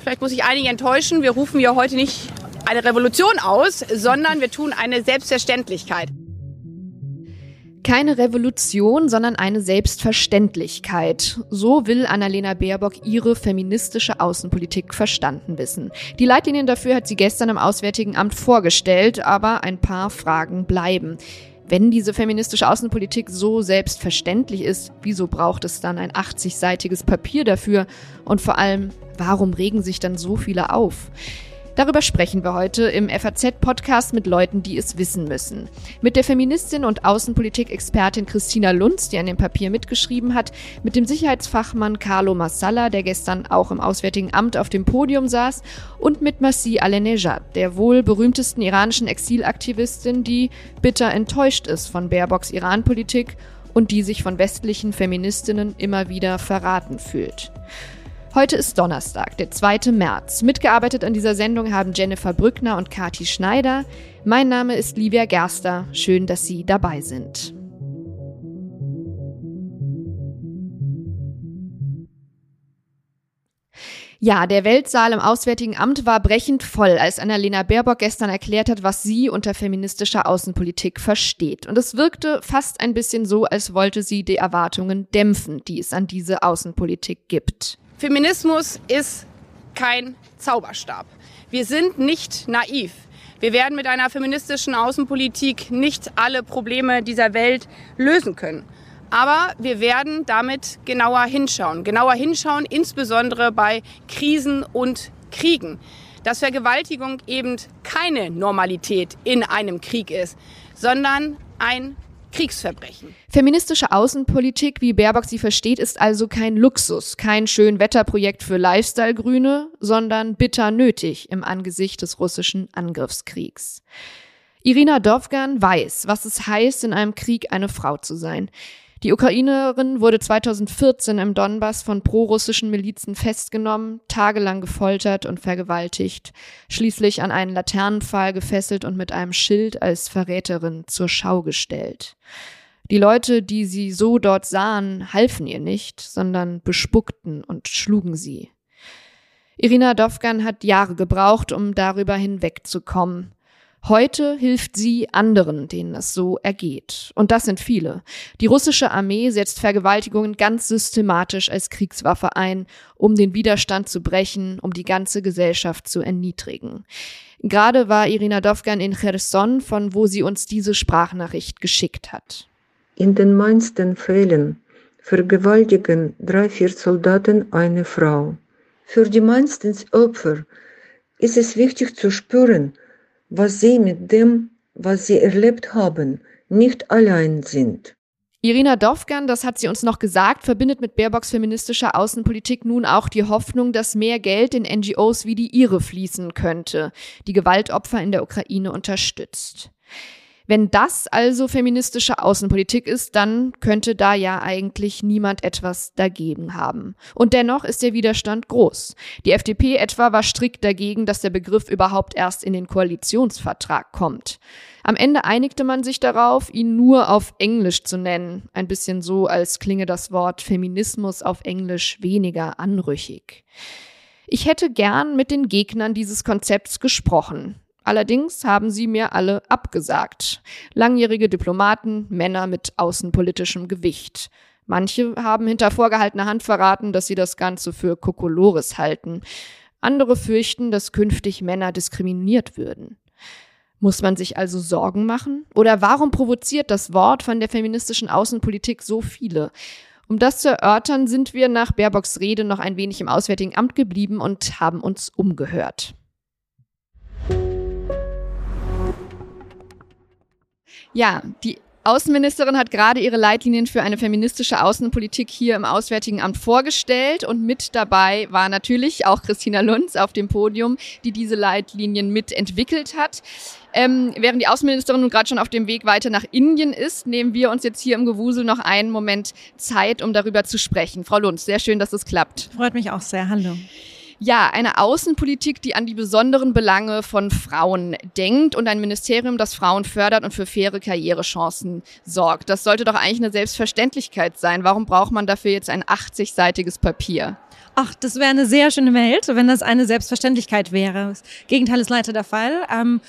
Vielleicht muss ich einige enttäuschen. Wir rufen ja heute nicht eine Revolution aus, sondern wir tun eine Selbstverständlichkeit. Keine Revolution, sondern eine Selbstverständlichkeit. So will Annalena Baerbock ihre feministische Außenpolitik verstanden wissen. Die Leitlinien dafür hat sie gestern im Auswärtigen Amt vorgestellt, aber ein paar Fragen bleiben. Wenn diese feministische Außenpolitik so selbstverständlich ist, wieso braucht es dann ein 80-seitiges Papier dafür? Und vor allem, warum regen sich dann so viele auf? Darüber sprechen wir heute im FAZ-Podcast mit Leuten, die es wissen müssen. Mit der Feministin und Außenpolitik-Expertin Christina Lunz, die an dem Papier mitgeschrieben hat, mit dem Sicherheitsfachmann Carlo Massala, der gestern auch im Auswärtigen Amt auf dem Podium saß, und mit Masih Alenejad, der wohl berühmtesten iranischen Exilaktivistin, die bitter enttäuscht ist von Baerbocks Iran-Politik und die sich von westlichen Feministinnen immer wieder verraten fühlt. Heute ist Donnerstag, der 2. März. Mitgearbeitet an dieser Sendung haben Jennifer Brückner und Kati Schneider. Mein Name ist Livia Gerster. Schön, dass Sie dabei sind. Ja, der Weltsaal im Auswärtigen Amt war brechend voll, als Annalena Baerbock gestern erklärt hat, was sie unter feministischer Außenpolitik versteht. Und es wirkte fast ein bisschen so, als wollte sie die Erwartungen dämpfen, die es an diese Außenpolitik gibt. Feminismus ist kein Zauberstab. Wir sind nicht naiv. Wir werden mit einer feministischen Außenpolitik nicht alle Probleme dieser Welt lösen können. Aber wir werden damit genauer hinschauen. Genauer hinschauen, insbesondere bei Krisen und Kriegen. Dass Vergewaltigung eben keine Normalität in einem Krieg ist, sondern ein Kriegsverbrechen. Feministische Außenpolitik, wie Baerbock sie versteht, ist also kein Luxus, kein Schönwetterprojekt für Lifestyle-Grüne, sondern bitter nötig im Angesicht des russischen Angriffskriegs. Irina Dovgan weiß, was es heißt, in einem Krieg eine Frau zu sein. Die Ukrainerin wurde 2014 im Donbass von prorussischen Milizen festgenommen, tagelang gefoltert und vergewaltigt, schließlich an einen Laternenpfahl gefesselt und mit einem Schild als Verräterin zur Schau gestellt. Die Leute, die sie so dort sahen, halfen ihr nicht, sondern bespuckten und schlugen sie. Irina Dovgan hat Jahre gebraucht, um darüber hinwegzukommen. Heute hilft sie anderen, denen es so ergeht. Und das sind viele. Die russische Armee setzt Vergewaltigungen ganz systematisch als Kriegswaffe ein, um den Widerstand zu brechen, um die ganze Gesellschaft zu erniedrigen. Gerade war Irina Dovgan in Cherson, von wo sie uns diese Sprachnachricht geschickt hat. In den meisten Fällen vergewaltigen drei, vier Soldaten eine Frau. Für die meisten Opfer ist es wichtig zu spüren, was sie mit dem, was sie erlebt haben, nicht allein sind. Irina Dovgan, das hat sie uns noch gesagt, verbindet mit Baerbocks feministischer Außenpolitik nun auch die Hoffnung, dass mehr Geld in NGOs wie die ihre fließen könnte, die Gewaltopfer in der Ukraine unterstützt. Wenn das also feministische Außenpolitik ist, dann könnte da ja eigentlich niemand etwas dagegen haben. Und dennoch ist der Widerstand groß. Die FDP etwa war strikt dagegen, dass der Begriff überhaupt erst in den Koalitionsvertrag kommt. Am Ende einigte man sich darauf, ihn nur auf Englisch zu nennen, ein bisschen so, als klinge das Wort Feminismus auf Englisch weniger anrüchig. Ich hätte gern mit den Gegnern dieses Konzepts gesprochen. Allerdings haben sie mir alle abgesagt. Langjährige Diplomaten, Männer mit außenpolitischem Gewicht. Manche haben hinter vorgehaltener Hand verraten, dass sie das Ganze für Kokolores halten. Andere fürchten, dass künftig Männer diskriminiert würden. Muss man sich also Sorgen machen? Oder warum provoziert das Wort von der feministischen Außenpolitik so viele? Um das zu erörtern, sind wir nach Baerbocks Rede noch ein wenig im Auswärtigen Amt geblieben und haben uns umgehört. Ja, die Außenministerin hat gerade ihre Leitlinien für eine feministische Außenpolitik hier im Auswärtigen Amt vorgestellt und mit dabei war natürlich auch Christina Lunz auf dem Podium, die diese Leitlinien mitentwickelt hat. Ähm, während die Außenministerin nun gerade schon auf dem Weg weiter nach Indien ist, nehmen wir uns jetzt hier im Gewusel noch einen Moment Zeit, um darüber zu sprechen. Frau Lunz, sehr schön, dass es klappt. Freut mich auch sehr. Hallo. Ja, eine Außenpolitik, die an die besonderen Belange von Frauen denkt und ein Ministerium, das Frauen fördert und für faire Karrierechancen sorgt. Das sollte doch eigentlich eine Selbstverständlichkeit sein. Warum braucht man dafür jetzt ein 80-seitiges Papier? Ach, das wäre eine sehr schöne Welt, wenn das eine Selbstverständlichkeit wäre. Das Gegenteil ist leider der Fall. Ähm,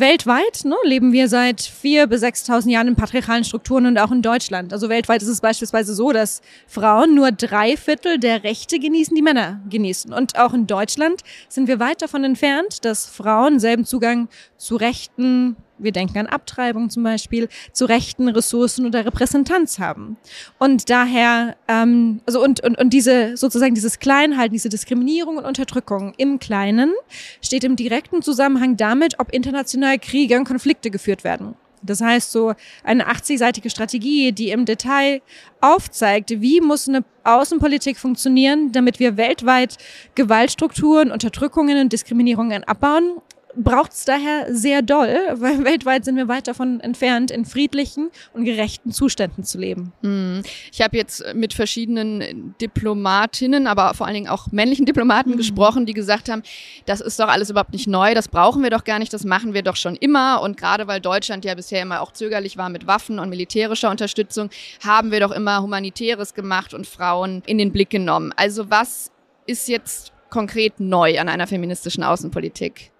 weltweit ne, leben wir seit vier bis 6.000 Jahren in patriarchalen Strukturen und auch in Deutschland. Also weltweit ist es beispielsweise so, dass Frauen nur drei Viertel der Rechte genießen, die Männer genießen. Und auch in Deutschland sind wir weit davon entfernt, dass Frauen selben Zugang zu Rechten, wir denken an Abtreibung zum Beispiel, zu Rechten, Ressourcen oder Repräsentanz haben. Und daher, ähm, also und, und, und diese sozusagen dieses Kleinhalten, diese Diskriminierung und Unterdrückung im Kleinen steht im direkten Zusammenhang damit, ob international Kriege und Konflikte geführt werden. Das heißt, so eine 80-seitige Strategie, die im Detail aufzeigt, wie muss eine Außenpolitik funktionieren, damit wir weltweit Gewaltstrukturen, Unterdrückungen und Diskriminierungen abbauen braucht es daher sehr doll, weil weltweit sind wir weit davon entfernt, in friedlichen und gerechten Zuständen zu leben. Hm. Ich habe jetzt mit verschiedenen Diplomatinnen, aber vor allen Dingen auch männlichen Diplomaten mhm. gesprochen, die gesagt haben, das ist doch alles überhaupt nicht neu, das brauchen wir doch gar nicht, das machen wir doch schon immer. Und gerade weil Deutschland ja bisher immer auch zögerlich war mit Waffen und militärischer Unterstützung, haben wir doch immer Humanitäres gemacht und Frauen in den Blick genommen. Also was ist jetzt konkret neu an einer feministischen Außenpolitik?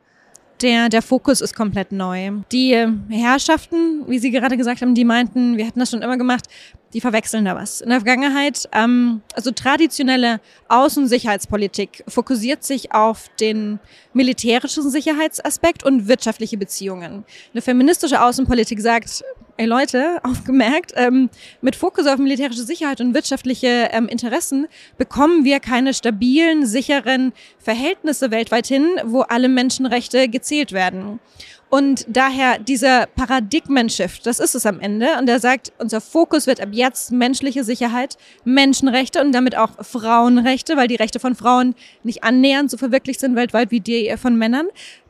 Der, der Fokus ist komplett neu. Die Herrschaften, wie Sie gerade gesagt haben, die meinten, wir hätten das schon immer gemacht, die verwechseln da was. In der Vergangenheit, ähm, also traditionelle Außensicherheitspolitik fokussiert sich auf den militärischen Sicherheitsaspekt und wirtschaftliche Beziehungen. Eine feministische Außenpolitik sagt, ey Leute, aufgemerkt, ähm, mit Fokus auf militärische Sicherheit und wirtschaftliche ähm, Interessen bekommen wir keine stabilen, sicheren Verhältnisse weltweit hin, wo alle Menschenrechte gezählt werden. Und daher dieser Paradigmen-Shift, das ist es am Ende. Und er sagt, unser Fokus wird ab jetzt menschliche Sicherheit, Menschenrechte und damit auch Frauenrechte, weil die Rechte von Frauen nicht annähernd so verwirklicht sind weltweit wie die von Männern.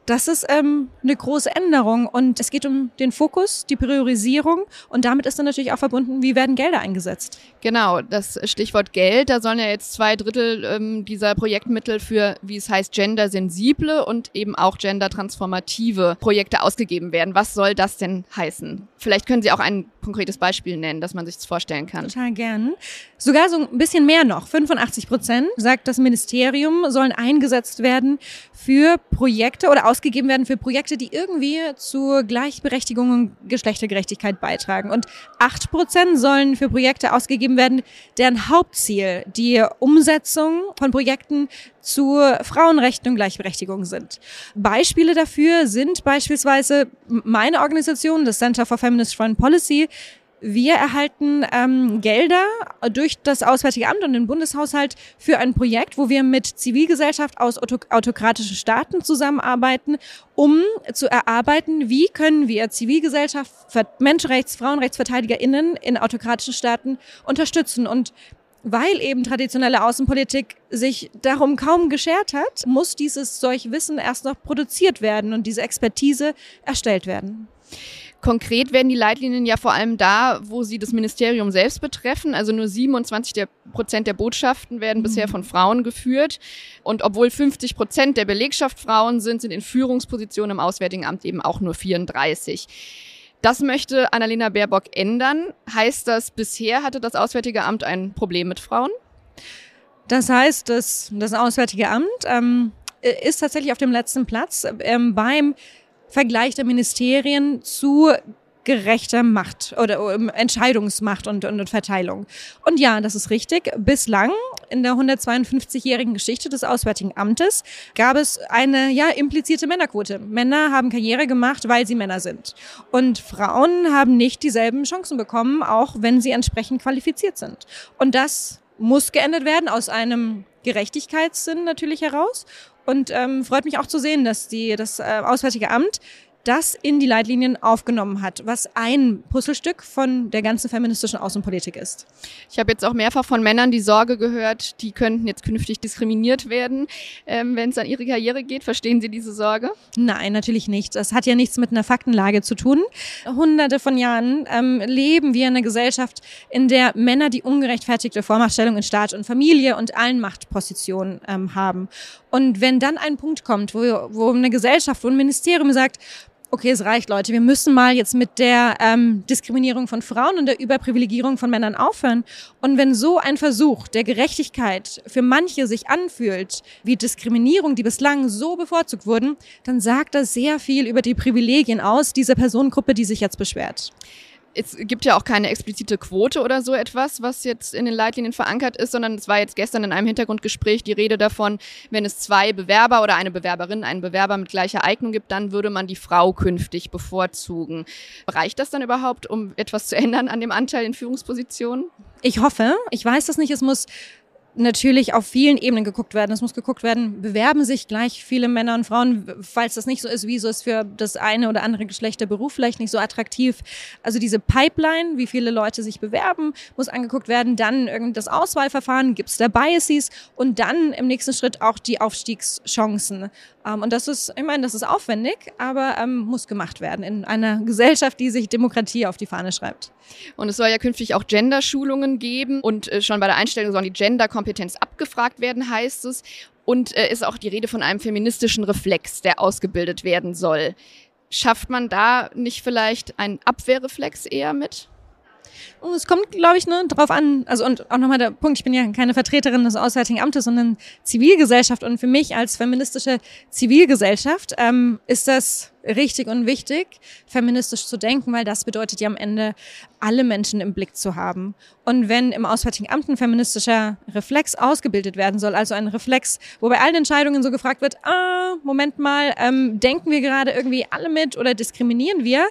Das ist ähm, eine große Änderung und es geht um den Fokus, die Priorisierung und damit ist dann natürlich auch verbunden, wie werden Gelder eingesetzt. Genau, das Stichwort Geld, da sollen ja jetzt zwei Drittel ähm, dieser Projektmittel für, wie es heißt, gendersensible und eben auch gendertransformative Projekte ausgegeben werden. Was soll das denn heißen? Vielleicht können Sie auch ein konkretes Beispiel nennen, dass man sich das vorstellen kann. Total gern. Sogar so ein bisschen mehr noch. 85 Prozent, sagt das Ministerium, sollen eingesetzt werden für Projekte oder ausgegeben werden für Projekte, die irgendwie zur Gleichberechtigung und Geschlechtergerechtigkeit beitragen. Und 8 Prozent sollen für Projekte ausgegeben werden, deren Hauptziel die Umsetzung von Projekten zu Frauenrechten und Gleichberechtigung sind. Beispiele dafür sind beispielsweise meine Organisation, das Center for Feminist Foreign Policy, wir erhalten ähm, Gelder durch das Auswärtige Amt und den Bundeshaushalt für ein Projekt, wo wir mit Zivilgesellschaft aus autokratischen Staaten zusammenarbeiten, um zu erarbeiten, wie können wir Zivilgesellschaft, Menschenrechts-, FrauenrechtsverteidigerInnen in autokratischen Staaten unterstützen. Und weil eben traditionelle Außenpolitik sich darum kaum geschert hat, muss dieses solch Wissen erst noch produziert werden und diese Expertise erstellt werden. Konkret werden die Leitlinien ja vor allem da, wo sie das Ministerium selbst betreffen. Also nur 27 Prozent der Botschaften werden mhm. bisher von Frauen geführt. Und obwohl 50 Prozent der Belegschaft Frauen sind, sind in Führungspositionen im Auswärtigen Amt eben auch nur 34. Das möchte Annalena Baerbock ändern. Heißt das, bisher hatte das Auswärtige Amt ein Problem mit Frauen? Das heißt, dass das Auswärtige Amt ähm, ist tatsächlich auf dem letzten Platz ähm, beim Vergleich der Ministerien zu gerechter Macht oder Entscheidungsmacht und, und, und, Verteilung. Und ja, das ist richtig. Bislang in der 152-jährigen Geschichte des Auswärtigen Amtes gab es eine ja implizierte Männerquote. Männer haben Karriere gemacht, weil sie Männer sind. Und Frauen haben nicht dieselben Chancen bekommen, auch wenn sie entsprechend qualifiziert sind. Und das muss geändert werden aus einem Gerechtigkeitssinn natürlich heraus und ähm, freut mich auch zu sehen, dass die, das äh, Auswärtige Amt das in die Leitlinien aufgenommen hat, was ein Puzzlestück von der ganzen feministischen Außenpolitik ist. Ich habe jetzt auch mehrfach von Männern die Sorge gehört, die könnten jetzt künftig diskriminiert werden, ähm, wenn es an ihre Karriere geht. Verstehen Sie diese Sorge? Nein, natürlich nicht. Das hat ja nichts mit einer Faktenlage zu tun. Hunderte von Jahren ähm, leben wir in einer Gesellschaft, in der Männer die ungerechtfertigte Vormachtstellung in Staat und Familie und allen Machtpositionen ähm, haben. Und wenn dann ein Punkt kommt, wo, wo eine Gesellschaft, wo ein Ministerium sagt, okay, es reicht, Leute, wir müssen mal jetzt mit der ähm, Diskriminierung von Frauen und der Überprivilegierung von Männern aufhören. Und wenn so ein Versuch der Gerechtigkeit für manche sich anfühlt, wie Diskriminierung, die bislang so bevorzugt wurden, dann sagt das sehr viel über die Privilegien aus dieser Personengruppe, die sich jetzt beschwert es gibt ja auch keine explizite Quote oder so etwas, was jetzt in den Leitlinien verankert ist, sondern es war jetzt gestern in einem Hintergrundgespräch die Rede davon, wenn es zwei Bewerber oder eine Bewerberin, einen Bewerber mit gleicher Eignung gibt, dann würde man die Frau künftig bevorzugen. Reicht das dann überhaupt, um etwas zu ändern an dem Anteil in Führungspositionen? Ich hoffe. Ich weiß das nicht. Es muss natürlich auf vielen Ebenen geguckt werden. Es muss geguckt werden, bewerben sich gleich viele Männer und Frauen, falls das nicht so ist, wieso ist für das eine oder andere Geschlecht der Beruf vielleicht nicht so attraktiv. Also diese Pipeline, wie viele Leute sich bewerben, muss angeguckt werden. Dann das Auswahlverfahren, gibt es da Biases und dann im nächsten Schritt auch die Aufstiegschancen. Ähm, und das ist, ich meine, das ist aufwendig, aber ähm, muss gemacht werden in einer Gesellschaft, die sich Demokratie auf die Fahne schreibt. Und es soll ja künftig auch Gender-Schulungen geben und äh, schon bei der Einstellung sollen die Gender-Kompetenz abgefragt werden, heißt es. Und äh, ist auch die Rede von einem feministischen Reflex, der ausgebildet werden soll. Schafft man da nicht vielleicht einen Abwehrreflex eher mit? Und es kommt, glaube ich, ne, drauf an, also und auch nochmal der Punkt, ich bin ja keine Vertreterin des Auswärtigen Amtes, sondern Zivilgesellschaft. Und für mich als feministische Zivilgesellschaft ähm, ist das richtig und wichtig, feministisch zu denken, weil das bedeutet ja am Ende, alle Menschen im Blick zu haben. Und wenn im Auswärtigen Amt ein feministischer Reflex ausgebildet werden soll, also ein Reflex, wo bei allen Entscheidungen so gefragt wird, ah, Moment mal, ähm, denken wir gerade irgendwie alle mit oder diskriminieren wir,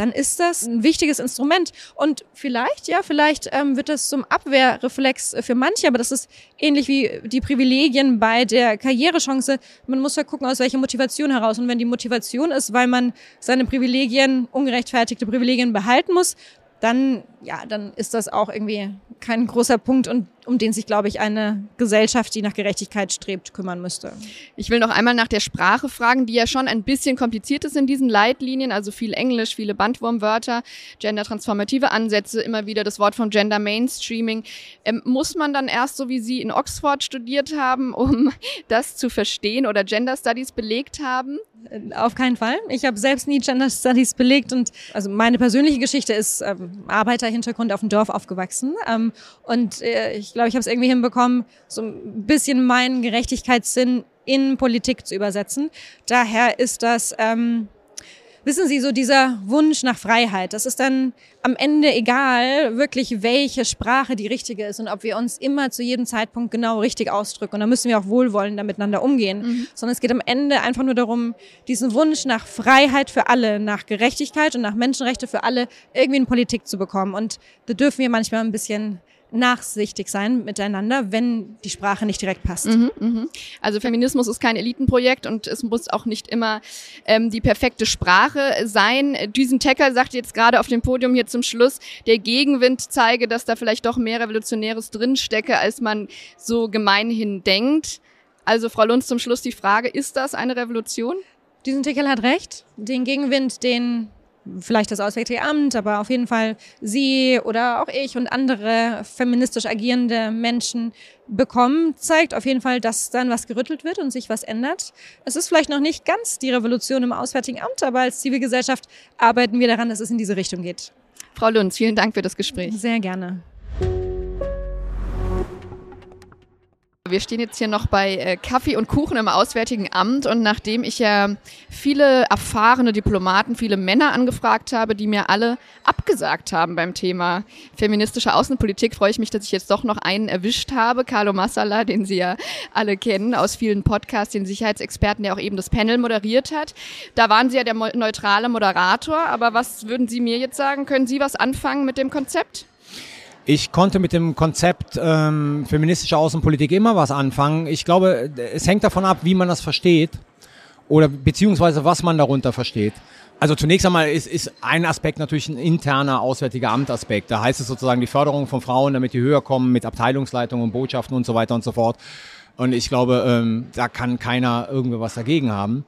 dann ist das ein wichtiges Instrument. Und vielleicht, ja, vielleicht ähm, wird das zum Abwehrreflex für manche, aber das ist ähnlich wie die Privilegien bei der Karrierechance. Man muss ja gucken, aus welcher Motivation heraus. Und wenn die Motivation ist, weil man seine Privilegien, ungerechtfertigte Privilegien behalten muss, dann, ja, dann ist das auch irgendwie kein großer Punkt und um den sich, glaube ich, eine Gesellschaft, die nach Gerechtigkeit strebt, kümmern müsste. Ich will noch einmal nach der Sprache fragen, die ja schon ein bisschen kompliziert ist in diesen Leitlinien, also viel Englisch, viele Bandwurmwörter, gendertransformative Ansätze, immer wieder das Wort von Gender Mainstreaming. Ähm, muss man dann erst so wie Sie in Oxford studiert haben, um das zu verstehen oder Gender Studies belegt haben? Äh, auf keinen Fall. Ich habe selbst nie Gender Studies belegt und also meine persönliche Geschichte ist ähm, Arbeiterhintergrund auf dem Dorf aufgewachsen ähm, und äh, ich glaube, ich habe es irgendwie hinbekommen, so ein bisschen meinen Gerechtigkeitssinn in Politik zu übersetzen. Daher ist das ähm, wissen Sie, so dieser Wunsch nach Freiheit, das ist dann am Ende egal, wirklich welche Sprache die richtige ist und ob wir uns immer zu jedem Zeitpunkt genau richtig ausdrücken. Und da müssen wir auch wohlwollend miteinander umgehen. Mhm. Sondern es geht am Ende einfach nur darum, diesen Wunsch nach Freiheit für alle, nach Gerechtigkeit und nach Menschenrechte für alle irgendwie in Politik zu bekommen. Und da dürfen wir manchmal ein bisschen nachsichtig sein miteinander, wenn die Sprache nicht direkt passt. Mhm, mh. Also Feminismus ist kein Elitenprojekt und es muss auch nicht immer ähm, die perfekte Sprache sein. Düsen Tecker sagt jetzt gerade auf dem Podium hier zum Schluss, der Gegenwind zeige, dass da vielleicht doch mehr Revolutionäres drinstecke, als man so gemeinhin denkt. Also Frau Lunz zum Schluss die Frage, ist das eine Revolution? Düsen Tecker hat recht. Den Gegenwind, den vielleicht das Auswärtige Amt, aber auf jeden Fall Sie oder auch ich und andere feministisch agierende Menschen bekommen, zeigt auf jeden Fall, dass dann was gerüttelt wird und sich was ändert. Es ist vielleicht noch nicht ganz die Revolution im Auswärtigen Amt, aber als Zivilgesellschaft arbeiten wir daran, dass es in diese Richtung geht. Frau Lunz, vielen Dank für das Gespräch. Sehr gerne. Wir stehen jetzt hier noch bei äh, Kaffee und Kuchen im Auswärtigen Amt und nachdem ich ja viele erfahrene Diplomaten, viele Männer angefragt habe, die mir alle abgesagt haben beim Thema feministische Außenpolitik, freue ich mich, dass ich jetzt doch noch einen erwischt habe, Carlo Massala, den Sie ja alle kennen aus vielen Podcasts, den Sicherheitsexperten, der auch eben das Panel moderiert hat. Da waren Sie ja der neutrale Moderator, aber was würden Sie mir jetzt sagen? Können Sie was anfangen mit dem Konzept? Ich konnte mit dem Konzept ähm, feministische Außenpolitik immer was anfangen. Ich glaube, es hängt davon ab, wie man das versteht. oder beziehungsweise was man darunter versteht. Also zunächst einmal ist, ist ein Aspekt natürlich ein interner auswärtiger Amtaspekt. Da heißt es sozusagen die Förderung von Frauen, damit die höher kommen mit Abteilungsleitungen und Botschaften und so weiter und so fort. Und ich glaube, ähm, da kann keiner irgendwie was dagegen haben.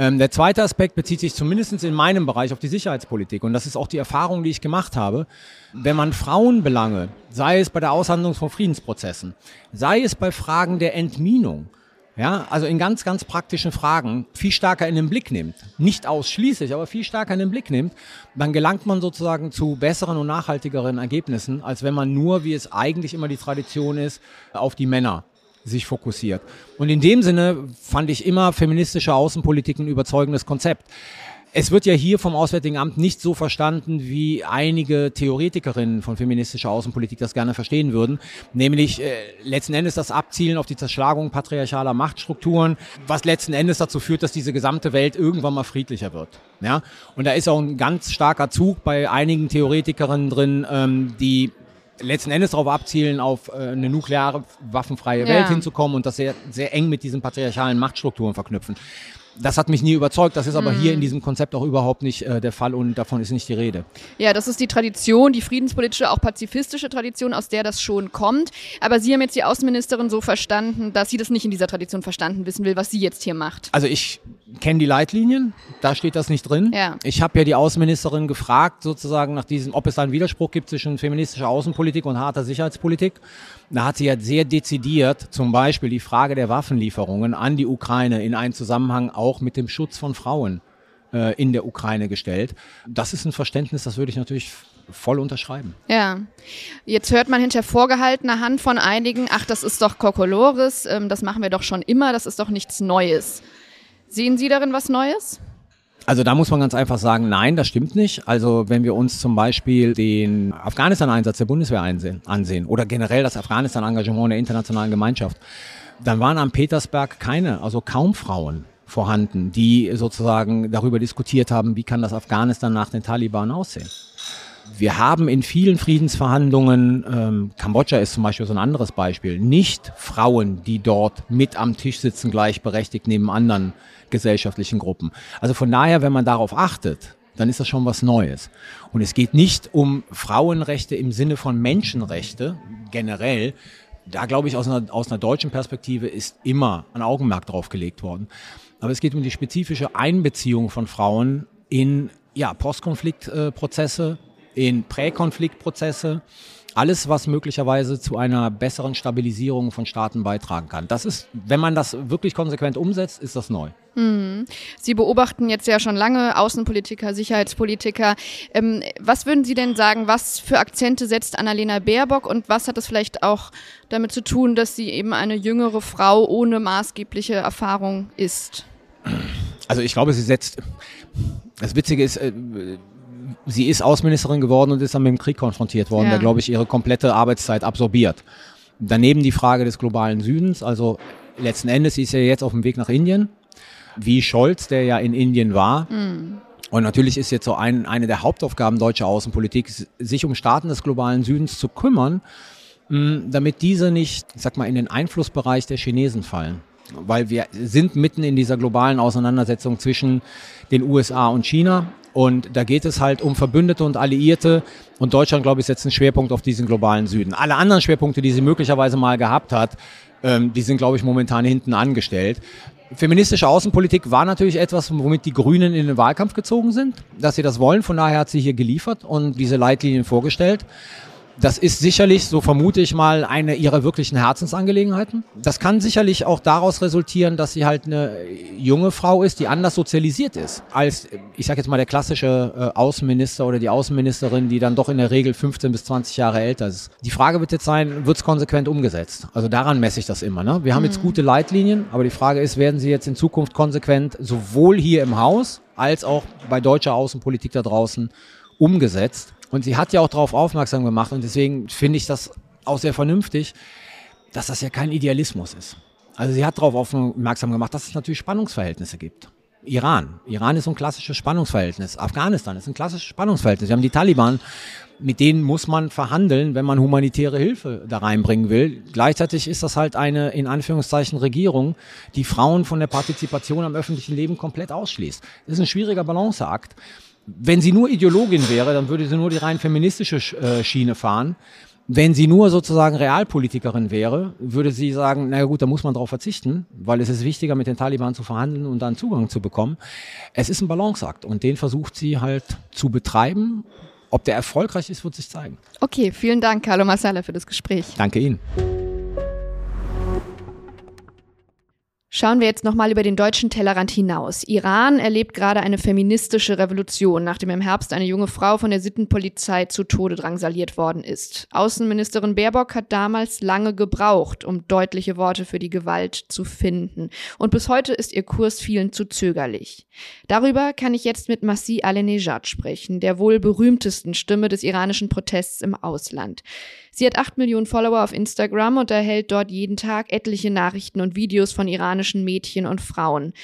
Ähm, der zweite Aspekt bezieht sich zumindest in meinem Bereich auf die Sicherheitspolitik. Und das ist auch die Erfahrung, die ich gemacht habe. Wenn man Frauenbelange, sei es bei der Aushandlung von Friedensprozessen, sei es bei Fragen der Entminung, ja, also in ganz, ganz praktischen Fragen viel stärker in den Blick nimmt, nicht ausschließlich, aber viel stärker in den Blick nimmt, dann gelangt man sozusagen zu besseren und nachhaltigeren Ergebnissen, als wenn man nur, wie es eigentlich immer die Tradition ist, auf die Männer sich fokussiert. Und in dem Sinne fand ich immer feministische Außenpolitik ein überzeugendes Konzept. Es wird ja hier vom Auswärtigen Amt nicht so verstanden, wie einige Theoretikerinnen von feministischer Außenpolitik das gerne verstehen würden, nämlich äh, letzten Endes das Abzielen auf die Zerschlagung patriarchaler Machtstrukturen, was letzten Endes dazu führt, dass diese gesamte Welt irgendwann mal friedlicher wird. Ja? Und da ist auch ein ganz starker Zug bei einigen Theoretikerinnen drin, ähm, die letzten Endes darauf abzielen, auf äh, eine nukleare waffenfreie Welt ja. hinzukommen und das sehr, sehr eng mit diesen patriarchalen Machtstrukturen verknüpfen. Das hat mich nie überzeugt. Das ist aber mhm. hier in diesem Konzept auch überhaupt nicht äh, der Fall und davon ist nicht die Rede. Ja, das ist die Tradition, die friedenspolitische, auch pazifistische Tradition, aus der das schon kommt. Aber Sie haben jetzt die Außenministerin so verstanden, dass sie das nicht in dieser Tradition verstanden wissen will, was sie jetzt hier macht. Also ich kenne die Leitlinien, da steht das nicht drin. Ja. Ich habe ja die Außenministerin gefragt, sozusagen nach diesem, ob es einen Widerspruch gibt zwischen feministischer Außenpolitik und harter Sicherheitspolitik. Da hat sie ja sehr dezidiert zum Beispiel die Frage der Waffenlieferungen an die Ukraine in einen Zusammenhang auch mit dem Schutz von Frauen äh, in der Ukraine gestellt. Das ist ein Verständnis, das würde ich natürlich voll unterschreiben. Ja, jetzt hört man hinter vorgehaltener Hand von einigen, ach, das ist doch Kokolores, ähm, das machen wir doch schon immer, das ist doch nichts Neues. Sehen Sie darin was Neues? Also da muss man ganz einfach sagen, nein, das stimmt nicht. Also wenn wir uns zum Beispiel den Afghanistan-Einsatz der Bundeswehr einsehen, ansehen oder generell das Afghanistan-Engagement der internationalen Gemeinschaft, dann waren am Petersberg keine, also kaum Frauen vorhanden, die sozusagen darüber diskutiert haben, wie kann das Afghanistan nach den Taliban aussehen. Wir haben in vielen Friedensverhandlungen, ähm, Kambodscha ist zum Beispiel so ein anderes Beispiel, nicht Frauen, die dort mit am Tisch sitzen, gleichberechtigt neben anderen gesellschaftlichen Gruppen. Also von daher, wenn man darauf achtet, dann ist das schon was Neues. Und es geht nicht um Frauenrechte im Sinne von Menschenrechte generell. Da glaube ich, aus einer, aus einer deutschen Perspektive ist immer ein Augenmerk drauf gelegt worden. Aber es geht um die spezifische Einbeziehung von Frauen in ja, Postkonfliktprozesse, in Präkonfliktprozesse alles, was möglicherweise zu einer besseren Stabilisierung von Staaten beitragen kann. Das ist, wenn man das wirklich konsequent umsetzt, ist das neu. Mhm. Sie beobachten jetzt ja schon lange Außenpolitiker, Sicherheitspolitiker. Ähm, was würden Sie denn sagen, was für Akzente setzt Annalena Baerbock und was hat es vielleicht auch damit zu tun, dass sie eben eine jüngere Frau ohne maßgebliche Erfahrung ist? Also ich glaube, sie setzt, das Witzige ist, äh, sie ist Außenministerin geworden und ist dann mit dem Krieg konfrontiert worden, ja. der, glaube ich, ihre komplette Arbeitszeit absorbiert. Daneben die Frage des globalen Südens, also letzten Endes ist sie jetzt auf dem Weg nach Indien, wie Scholz, der ja in Indien war. Mhm. Und natürlich ist jetzt so ein, eine der Hauptaufgaben deutscher Außenpolitik, sich um Staaten des globalen Südens zu kümmern, mh, damit diese nicht, ich sag mal, in den Einflussbereich der Chinesen fallen. Weil wir sind mitten in dieser globalen Auseinandersetzung zwischen den USA und China. Und da geht es halt um Verbündete und Alliierte. Und Deutschland, glaube ich, setzt einen Schwerpunkt auf diesen globalen Süden. Alle anderen Schwerpunkte, die sie möglicherweise mal gehabt hat, ähm, die sind, glaube ich, momentan hinten angestellt. Feministische Außenpolitik war natürlich etwas, womit die Grünen in den Wahlkampf gezogen sind, dass sie das wollen. Von daher hat sie hier geliefert und diese Leitlinien vorgestellt. Das ist sicherlich, so vermute ich mal, eine ihrer wirklichen Herzensangelegenheiten. Das kann sicherlich auch daraus resultieren, dass sie halt eine junge Frau ist, die anders sozialisiert ist als, ich sage jetzt mal, der klassische äh, Außenminister oder die Außenministerin, die dann doch in der Regel 15 bis 20 Jahre älter ist. Die Frage wird jetzt sein, wird es konsequent umgesetzt? Also daran messe ich das immer. Ne? Wir haben jetzt mhm. gute Leitlinien, aber die Frage ist, werden sie jetzt in Zukunft konsequent sowohl hier im Haus als auch bei deutscher Außenpolitik da draußen umgesetzt? Und sie hat ja auch darauf aufmerksam gemacht und deswegen finde ich das auch sehr vernünftig, dass das ja kein Idealismus ist. Also sie hat darauf aufmerksam gemacht, dass es natürlich Spannungsverhältnisse gibt. Iran. Iran ist ein klassisches Spannungsverhältnis. Afghanistan ist ein klassisches Spannungsverhältnis. Wir haben die Taliban, mit denen muss man verhandeln, wenn man humanitäre Hilfe da reinbringen will. Gleichzeitig ist das halt eine, in Anführungszeichen, Regierung, die Frauen von der Partizipation am öffentlichen Leben komplett ausschließt. Das ist ein schwieriger Balanceakt. Wenn sie nur Ideologin wäre, dann würde sie nur die rein feministische äh, Schiene fahren. Wenn sie nur sozusagen Realpolitikerin wäre, würde sie sagen, naja gut, da muss man darauf verzichten, weil es ist wichtiger, mit den Taliban zu verhandeln und dann Zugang zu bekommen. Es ist ein Balanceakt und den versucht sie halt zu betreiben. Ob der erfolgreich ist, wird sich zeigen. Okay, vielen Dank, Carlo Massala, für das Gespräch. Danke Ihnen. Schauen wir jetzt nochmal über den deutschen Tellerrand hinaus. Iran erlebt gerade eine feministische Revolution, nachdem im Herbst eine junge Frau von der Sittenpolizei zu Tode drangsaliert worden ist. Außenministerin Baerbock hat damals lange gebraucht, um deutliche Worte für die Gewalt zu finden. Und bis heute ist ihr Kurs vielen zu zögerlich. Darüber kann ich jetzt mit Masih Alenejad sprechen, der wohl berühmtesten Stimme des iranischen Protests im Ausland. Sie hat acht Millionen Follower auf Instagram und erhält dort jeden Tag etliche Nachrichten und Videos von iranischen Mädchen und Frauen.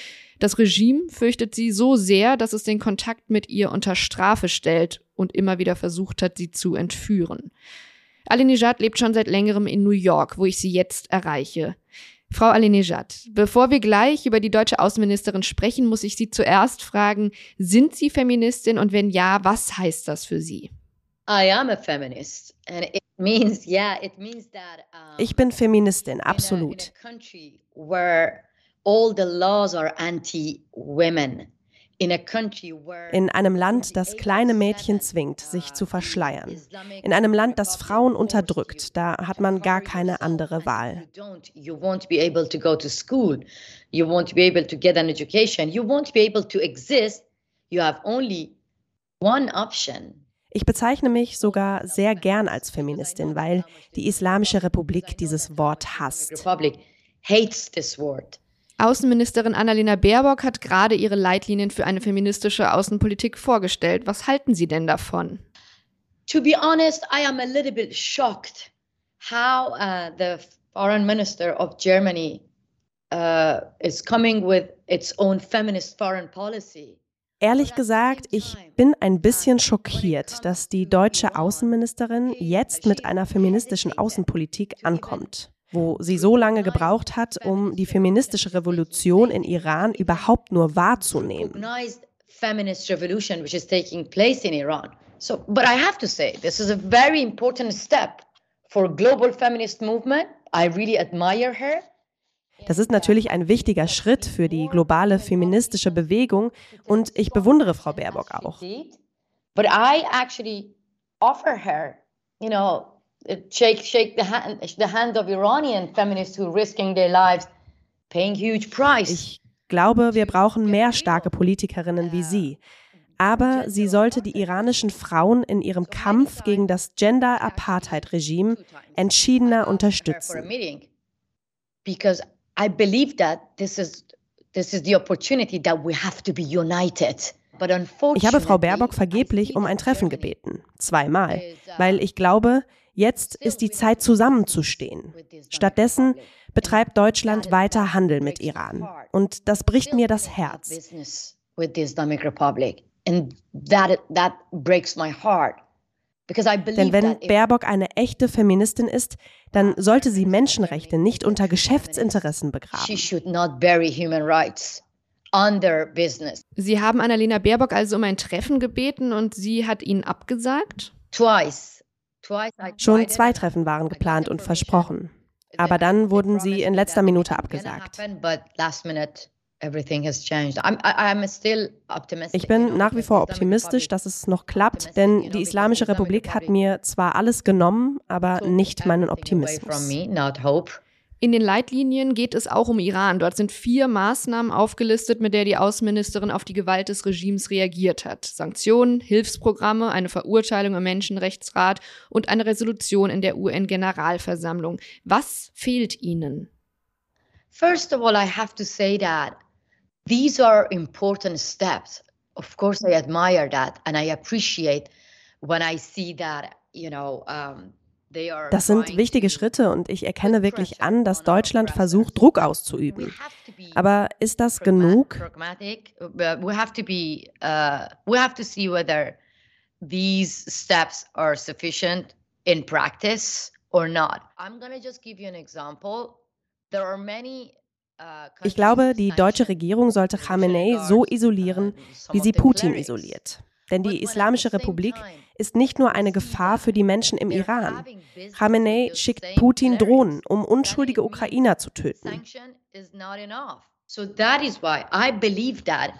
Das Regime fürchtet sie so sehr, dass es den Kontakt mit ihr unter Strafe stellt und immer wieder versucht hat, sie zu entführen. Alinejad lebt schon seit längerem in New York, wo ich sie jetzt erreiche. Frau Alinejad, bevor wir gleich über die deutsche Außenministerin sprechen, muss ich Sie zuerst fragen, sind Sie Feministin und wenn ja, was heißt das für Sie? I am a feminist and it means yeah it means that Ich bin Feministin absolut. In a, in a country where all the laws are anti-women in einem Land, das kleine Mädchen zwingt, sich zu verschleiern. In einem Land, das Frauen unterdrückt, da hat man gar keine andere Wahl. You won't be able to go to school. You won't be able to get an education. You won't be able to exist. You have only one option. Ich bezeichne mich sogar sehr gern als Feministin, weil die Islamische Republik dieses Wort hasst. Außenministerin Annalena Baerbock hat gerade ihre Leitlinien für eine feministische Außenpolitik vorgestellt. Was halten Sie denn davon? To be honest, I am a little bit shocked how uh, the foreign minister of Germany uh, is coming with its own feminist foreign policy. Ehrlich gesagt, ich bin ein bisschen schockiert, dass die deutsche Außenministerin jetzt mit einer feministischen Außenpolitik ankommt, wo sie so lange gebraucht hat, um die feministische Revolution in Iran überhaupt nur wahrzunehmen. Feminist revolution which is taking place in Iran. So, but I have to say, this is a very important step for global feminist movement. I really admire her. Das ist natürlich ein wichtiger Schritt für die globale feministische Bewegung und ich bewundere Frau Baerbock auch. But I actually offer her, you know, shake shake the hand the hand of Iranian feminists who risking their lives paying huge price. Ich glaube, wir brauchen mehr starke Politikerinnen wie sie. Aber sie sollte die iranischen Frauen in ihrem Kampf gegen das Gender-Apartheid-Regime entschiedener unterstützen. Because I believe that this is this is the opportunity that we have to be united. Ich habe Frau Baerbock vergeblich um ein Treffen gebeten, zweimal, weil ich glaube, jetzt ist die Zeit zusammenzustehen. Stattdessen betreibt Deutschland weiter Handel mit Iran. und das bricht mir das Herz. Denn wenn Baerbock eine echte Feministin ist, dann sollte sie Menschenrechte nicht unter Geschäftsinteressen begraben. Sie haben Annalena Baerbock also um ein Treffen gebeten und sie hat Ihnen abgesagt? Schon zwei Treffen waren geplant und versprochen. Aber dann wurden sie in letzter Minute abgesagt. Ich bin nach wie vor optimistisch, dass es noch klappt, denn die Islamische Republik hat mir zwar alles genommen, aber nicht meinen Optimismus. In den Leitlinien geht es auch um Iran. Dort sind vier Maßnahmen aufgelistet, mit der die Außenministerin auf die Gewalt des Regimes reagiert hat. Sanktionen, Hilfsprogramme, eine Verurteilung im Menschenrechtsrat und eine Resolution in der UN-Generalversammlung. Was fehlt Ihnen? First of all, I have to say that these are important steps. Of course, I admire that and I appreciate when I see that, you know, um, they are Das sind wichtige Schritte und ich erkenne wirklich an, dass Deutschland versucht, Druck auszuüben. Aber ist das genug? Uh, ich glaube, die deutsche Regierung sollte Khamenei so isolieren, wie sie Putin isoliert. Denn die Islamische Republik ist nicht nur eine Gefahr für die Menschen im Iran. Khamenei schickt Putin Drohnen, um unschuldige Ukrainer zu töten. So that is why I believe that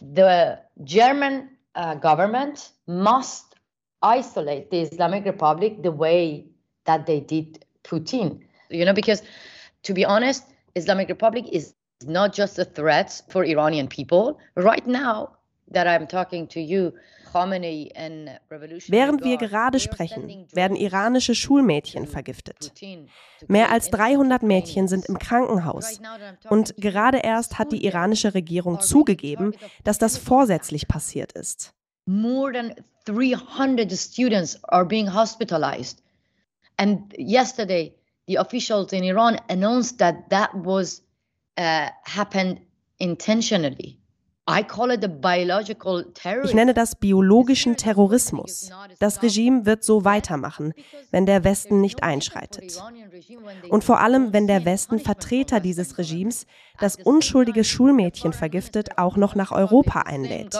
the German uh, government must isolate the Islamic Republic the way that they did Putin. You know, because to be honest, Islamic Republic is not just a threat for Iranian people. Right now that I'm talking to you, Während wir gerade sprechen, werden iranische Schulmädchen vergiftet. Mehr als 300 Mädchen sind im Krankenhaus. Und gerade erst hat die iranische Regierung zugegeben, dass das vorsätzlich passiert ist. More than 300 students are being hospitalized. And yesterday, the officials in Iran announced that that was uh, happened intentionally. Ich nenne das biologischen Terrorismus. Das Regime wird so weitermachen, wenn der Westen nicht einschreitet. Und vor allem, wenn der Westen Vertreter dieses Regimes, das unschuldige Schulmädchen vergiftet, auch noch nach Europa einlädt.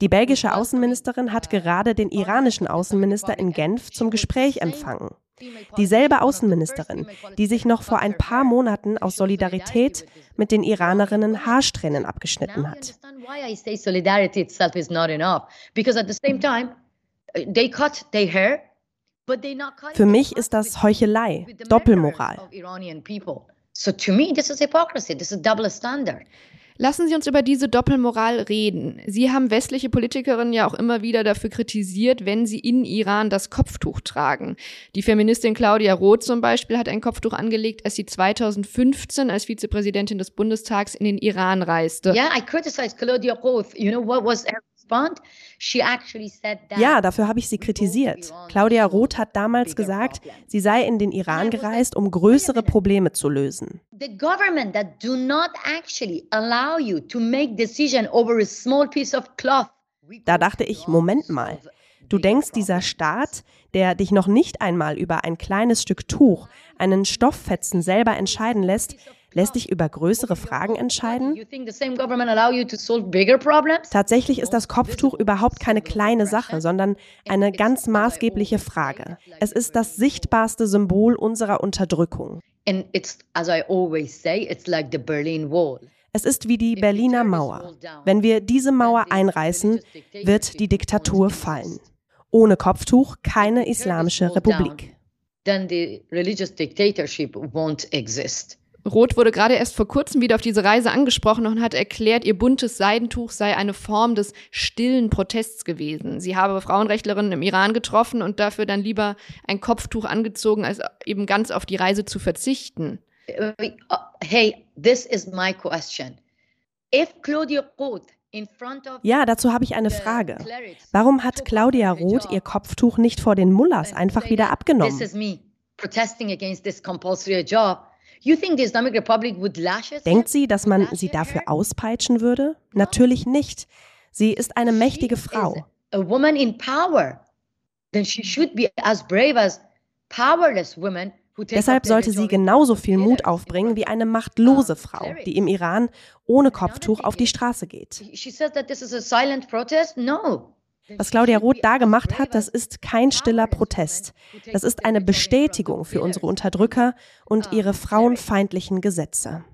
Die belgische Außenministerin hat gerade den iranischen Außenminister in Genf zum Gespräch empfangen. Dieselbe Außenministerin, die sich noch vor ein paar Monaten aus Solidarität mit den Iranerinnen Haarsträhnen abgeschnitten hat. Für mich ist das Heuchelei, Doppelmoral. Lassen Sie uns über diese Doppelmoral reden. Sie haben westliche Politikerinnen ja auch immer wieder dafür kritisiert, wenn sie in Iran das Kopftuch tragen. Die Feministin Claudia Roth zum Beispiel hat ein Kopftuch angelegt, als sie 2015 als Vizepräsidentin des Bundestags in den Iran reiste. Yeah, I criticized Claudia Roth. You know what was ja, dafür habe ich sie kritisiert. Claudia Roth hat damals gesagt, sie sei in den Iran gereist, um größere Probleme zu lösen. The government that do not actually allow you to make decision over a small piece of cloth. Da dachte ich, Moment mal. Du denkst, dieser Staat, der dich noch nicht einmal über ein kleines Stück Tuch, einen Stofffetzen selber entscheiden lässt, lässt dich über größere Fragen entscheiden? Tatsächlich ist das Kopftuch überhaupt keine kleine Sache, sondern eine ganz maßgebliche Frage. Es ist das sichtbarste Symbol unserer Unterdrückung. Es ist wie die Berliner Mauer. Wenn wir diese Mauer einreißen, wird die Diktatur fallen. Ohne Kopftuch keine islamische Republik. Then the religious dictatorship won't exist. Roth wurde gerade erst vor kurzem wieder auf diese Reise angesprochen und hat erklärt, ihr buntes Seidentuch sei eine Form des stillen Protests gewesen. Sie habe Frauenrechtlerinnen im Iran getroffen und dafür dann lieber ein Kopftuch angezogen, als eben ganz auf die Reise zu verzichten. Hey, this is my question. If Claudia Roth ja, dazu habe ich eine Frage. Warum hat Claudia Roth ihr Kopftuch nicht vor den Mullahs einfach wieder abgenommen? Denkt sie, dass man sie dafür auspeitschen würde? Natürlich nicht. Sie ist eine mächtige Frau. A woman in power. Then she should be as brave as powerless women Deshalb sollte sie genauso viel Mut aufbringen wie eine machtlose Frau, die im Iran ohne Kopftuch auf die Straße geht. Was Claudia Roth da gemacht hat, das ist kein stiller Protest. Das ist eine Bestätigung für unsere Unterdrücker und ihre frauenfeindlichen Gesetze.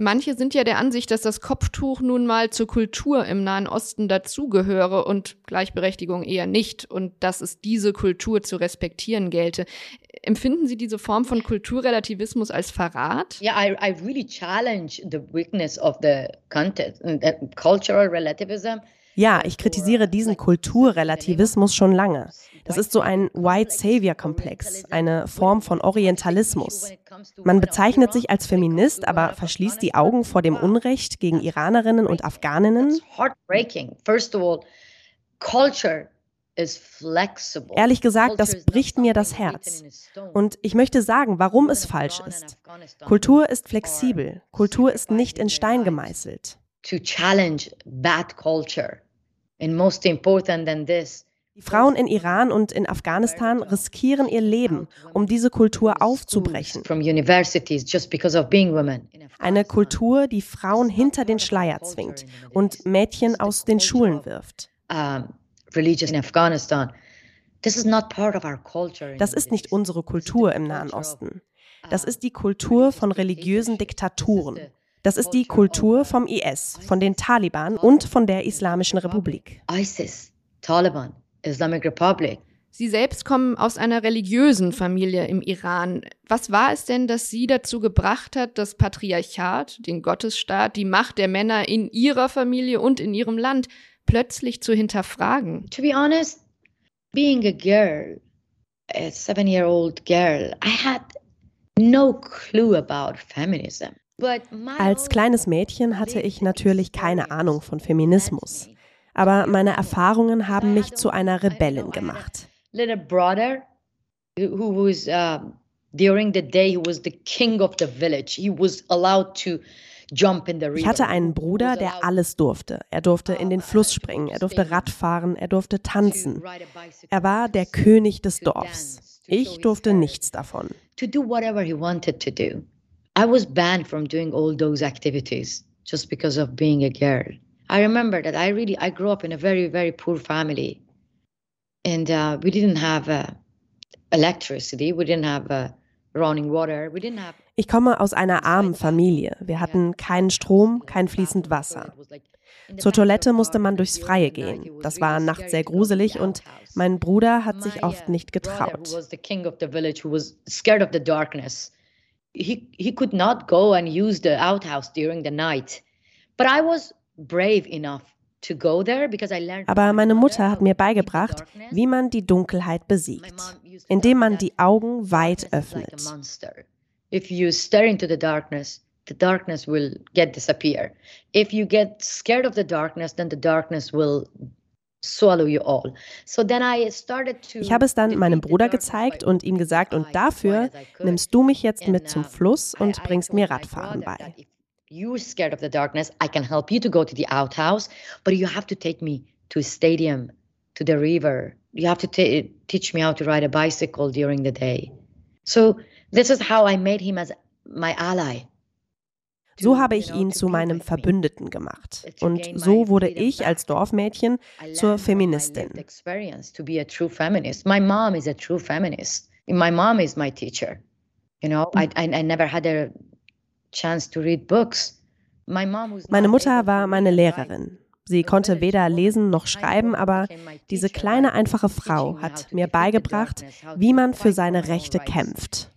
Manche sind ja der Ansicht, dass das Kopftuch nun mal zur Kultur im Nahen Osten dazugehöre und Gleichberechtigung eher nicht und dass es diese Kultur zu respektieren gelte. Empfinden Sie diese Form von Kulturrelativismus als Verrat? Yeah, I, I really challenge the weakness of the content, the cultural relativism. Ja, ich kritisiere diesen Kulturrelativismus schon lange. Das ist so ein White Savior-Komplex, eine Form von Orientalismus. Man bezeichnet sich als Feminist, aber verschließt die Augen vor dem Unrecht gegen Iranerinnen und Afghaninnen. Ehrlich gesagt, das bricht mir das Herz. Und ich möchte sagen, warum es falsch ist. Kultur ist flexibel. Kultur ist nicht in Stein gemeißelt. To challenge bad culture. And most important than this, die Frauen in Iran und in Afghanistan riskieren ihr Leben, um diese Kultur aufzubrechen. Eine Kultur, die Frauen hinter den Schleier zwingt und Mädchen aus den Schulen wirft. Das ist nicht unsere Kultur im Nahen Osten. Das ist die Kultur von religiösen Diktaturen. Das ist die Kultur vom IS, von den Taliban und von der Islamischen Republik. ISIS, Taliban, Islamic Republic. Sie selbst kommen aus einer religiösen Familie im Iran. Was war es denn, das Sie dazu gebracht hat, das Patriarchat, den Gottesstaat, die Macht der Männer in Ihrer Familie und in Ihrem Land plötzlich zu hinterfragen? To be honest, being a girl, a seven-year-old girl, I had no clue about feminism. Als kleines Mädchen hatte ich natürlich keine Ahnung von Feminismus aber meine Erfahrungen haben mich zu einer Rebellin gemacht. Little brother, who was during the day, he was the king of the village. He was allowed to ich hatte einen Bruder, der alles durfte. Er durfte in den Fluss springen, er durfte Radfahren, er durfte tanzen. Er war der König des Dorfs. Ich durfte nichts davon. To do whatever he wanted to do. I was banned from doing all those activities just because of being a girl. I remember that I really I grew up in a very very poor family, and uh, we didn't have uh, electricity. We didn't have uh, running water. We didn't have. Ich komme aus einer armen Familie. Wir hatten keinen Strom, kein fließend Wasser. Zur Toilette musste man durchs Freie gehen. Das war nachts sehr gruselig und mein Bruder hat sich oft nicht getraut. He, he could not go and use the outhouse during the night. But I was aber meine Mutter hat mir beigebracht, wie man die Dunkelheit besiegt, indem man die Augen weit öffnet. If you stare into the darkness, the darkness will get disappear. If you get scared of the darkness, then the darkness will swallow you all. So then I started to Ich habe es dann meinem Bruder gezeigt und ihm gesagt, und dafür nimmst du mich jetzt mit zum uh, Fluss und bringst mir Radfahren bei you're scared of the darkness, I can help you to go to the outhouse, but you have to take me to a stadium, to the river. You have to teach me how to ride a bicycle during the day. So this is how I made him as my ally. So habe ich ihn zu meinem Verbündeten gemacht. Und so wurde ich als Dorfmädchen zur Feministin. To be a true feminist my mom is a true feminist. My mom is my teacher. You know, mm. I, I, I never had a meine Mutter war meine Lehrerin. Sie konnte weder lesen noch schreiben, aber diese kleine einfache Frau hat mir beigebracht, wie man für seine Rechte kämpft.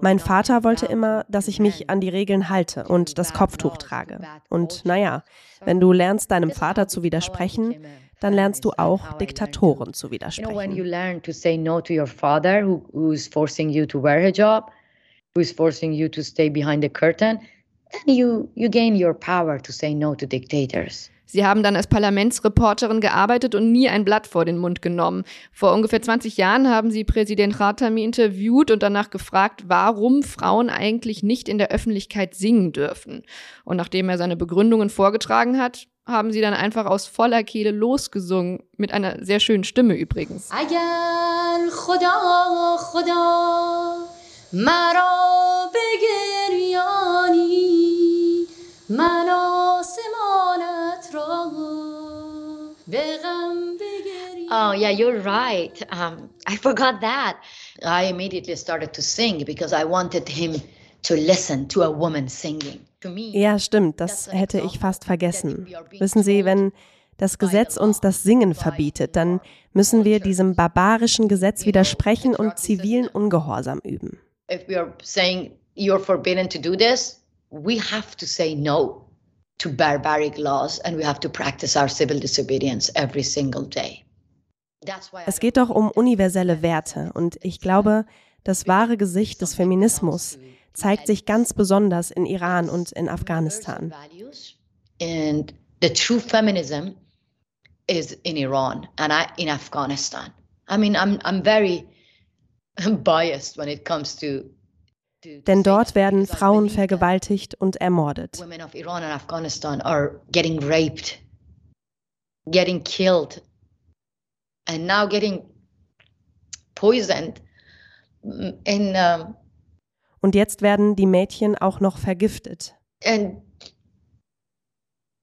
Mein Vater wollte immer, dass ich mich an die Regeln halte und das Kopftuch trage. Und naja, wenn du lernst, deinem Vater zu widersprechen, dann lernst du auch Diktatoren zu widersprechen who is forcing you to stay behind the curtain, then you, you gain your power to say no to dictators. Sie haben dann als Parlamentsreporterin gearbeitet und nie ein Blatt vor den Mund genommen. Vor ungefähr 20 Jahren haben Sie Präsident Khatami interviewt und danach gefragt, warum Frauen eigentlich nicht in der Öffentlichkeit singen dürfen. Und nachdem er seine Begründungen vorgetragen hat, haben sie dann einfach aus voller Kehle losgesungen, mit einer sehr schönen Stimme übrigens. مرا بگریانی من آسمانت را به غم Oh, yeah, you're right. Um, I forgot that. I immediately started to sing because I wanted him to listen to a woman singing. Ja, stimmt, das hätte ich fast vergessen. Wissen Sie, wenn das Gesetz uns das Singen verbietet, dann müssen wir diesem barbarischen Gesetz widersprechen und zivilen Ungehorsam üben if we are saying you're forbidden to do this, we have to say no. to barbaric laws and we have to practice our civil disobedience every single day. Es geht doch um universelle Werte und ich glaube, das wahre Gesicht des Feminismus zeigt sich ganz besonders in Iran und in Afghanistan. And the true feminism is in Iran and in Afghanistan. I mean, I'm, I'm very denn dort werden Frauen vergewaltigt und ermordet. Getting killed, and now getting poisoned. Um, und jetzt werden die Mädchen auch noch vergiftet. And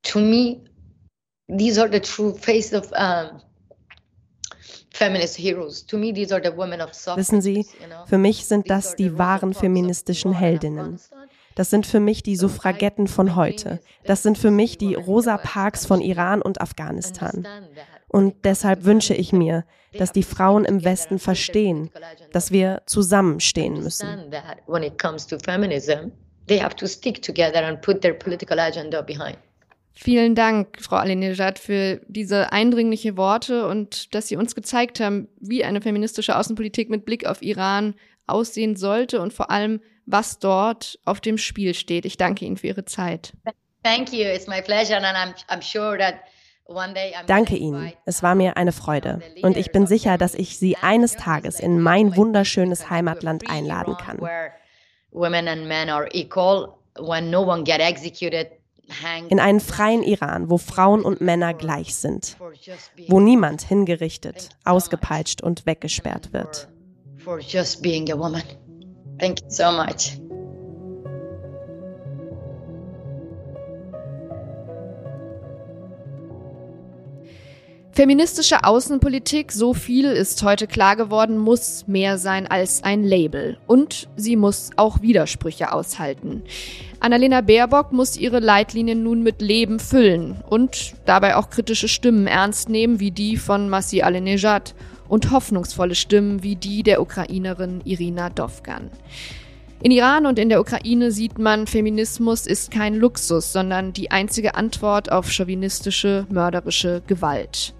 to me, these are the true face of um, Wissen Sie, für mich sind das die wahren feministischen Heldinnen. Das sind für mich die Suffragetten von heute. Das sind für mich die Rosa Parks von Iran und Afghanistan. Und deshalb wünsche ich mir, dass die Frauen im Westen verstehen, dass wir zusammenstehen müssen. They have to stick together and put their political agenda behind. Vielen Dank, Frau Alinejad, für diese eindringliche Worte und dass Sie uns gezeigt haben, wie eine feministische Außenpolitik mit Blick auf Iran aussehen sollte und vor allem, was dort auf dem Spiel steht. Ich danke Ihnen für Ihre Zeit. Thank you. It's my pleasure and I'm, I'm sure that Danke Ihnen. Es war mir eine Freude. Und ich bin sicher, dass ich Sie eines Tages in mein wunderschönes Heimatland einladen kann. In einen freien Iran, wo Frauen und Männer gleich sind, wo niemand hingerichtet, ausgepeitscht und weggesperrt wird. Thank you so much. Feministische Außenpolitik, so viel ist heute klar geworden, muss mehr sein als ein Label. Und sie muss auch Widersprüche aushalten. Annalena Baerbock muss ihre Leitlinien nun mit Leben füllen und dabei auch kritische Stimmen ernst nehmen, wie die von Masih Alinejad und hoffnungsvolle Stimmen wie die der Ukrainerin Irina Dovgan. In Iran und in der Ukraine sieht man, Feminismus ist kein Luxus, sondern die einzige Antwort auf chauvinistische, mörderische Gewalt.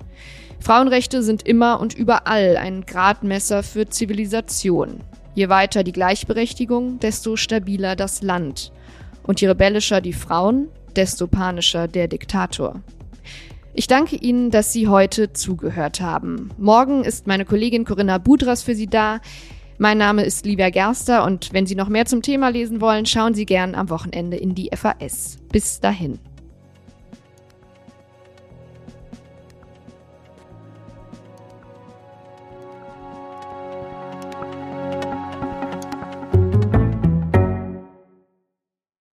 Frauenrechte sind immer und überall ein Gradmesser für Zivilisation. Je weiter die Gleichberechtigung, desto stabiler das Land. Und je rebellischer die Frauen, desto panischer der Diktator. Ich danke Ihnen, dass Sie heute zugehört haben. Morgen ist meine Kollegin Corinna Budras für Sie da. Mein Name ist Livia Gerster und wenn Sie noch mehr zum Thema lesen wollen, schauen Sie gern am Wochenende in die FAS. Bis dahin.